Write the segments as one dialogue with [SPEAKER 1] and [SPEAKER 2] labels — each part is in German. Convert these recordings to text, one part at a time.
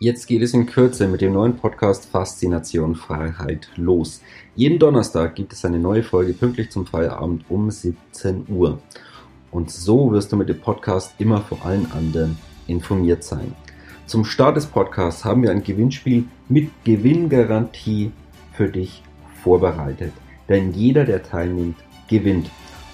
[SPEAKER 1] Jetzt geht es in Kürze mit dem neuen Podcast Faszination Freiheit los. Jeden Donnerstag gibt es eine neue Folge pünktlich zum Feierabend um 17 Uhr. Und so wirst du mit dem Podcast immer vor allen anderen informiert sein. Zum Start des Podcasts haben wir ein Gewinnspiel mit Gewinngarantie für dich vorbereitet. Denn jeder, der teilnimmt, gewinnt.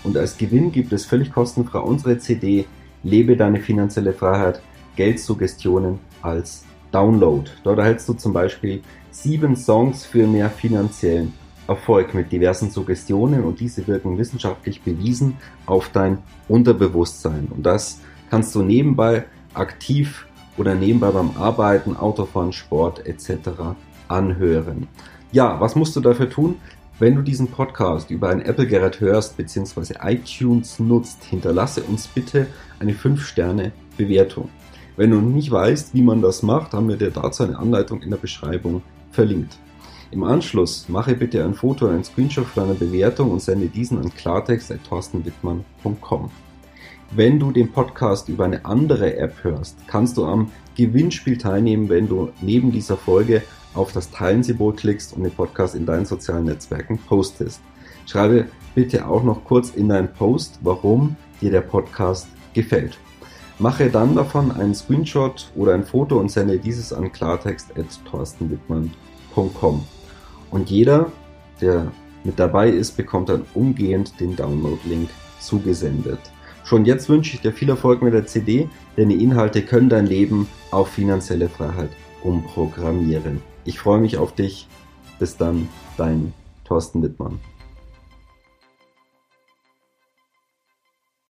[SPEAKER 1] Und als Gewinn gibt es völlig kostenfrei unsere CD Lebe deine finanzielle Freiheit, Geldsuggestionen als Download. Dort erhältst du zum Beispiel sieben Songs für mehr finanziellen Erfolg mit diversen Suggestionen und diese wirken wissenschaftlich bewiesen auf dein Unterbewusstsein. Und das kannst du nebenbei aktiv oder nebenbei beim Arbeiten, Autofahren, Sport etc. anhören. Ja, was musst du dafür tun? Wenn du diesen Podcast über ein Apple-Gerät hörst bzw. iTunes nutzt, hinterlasse uns bitte eine 5-Sterne-Bewertung. Wenn du nicht weißt, wie man das macht, haben wir dir dazu eine Anleitung in der Beschreibung verlinkt. Im Anschluss mache bitte ein Foto oder ein Screenshot von deiner Bewertung und sende diesen an klartext.torstenwittmann.com. Wenn du den Podcast über eine andere App hörst, kannst du am Gewinnspiel teilnehmen, wenn du neben dieser Folge auf das Teilen-Symbol klickst und den Podcast in deinen sozialen Netzwerken postest. Schreibe bitte auch noch kurz in deinen Post, warum dir der Podcast gefällt. Mache dann davon einen Screenshot oder ein Foto und sende dieses an klartext.torstenwittmann.com. Und jeder, der mit dabei ist, bekommt dann umgehend den Download-Link zugesendet. Schon jetzt wünsche ich dir viel Erfolg mit der CD, denn die Inhalte können dein Leben auf finanzielle Freiheit umprogrammieren. Ich freue mich auf dich. Bis dann, dein Thorsten Wittmann.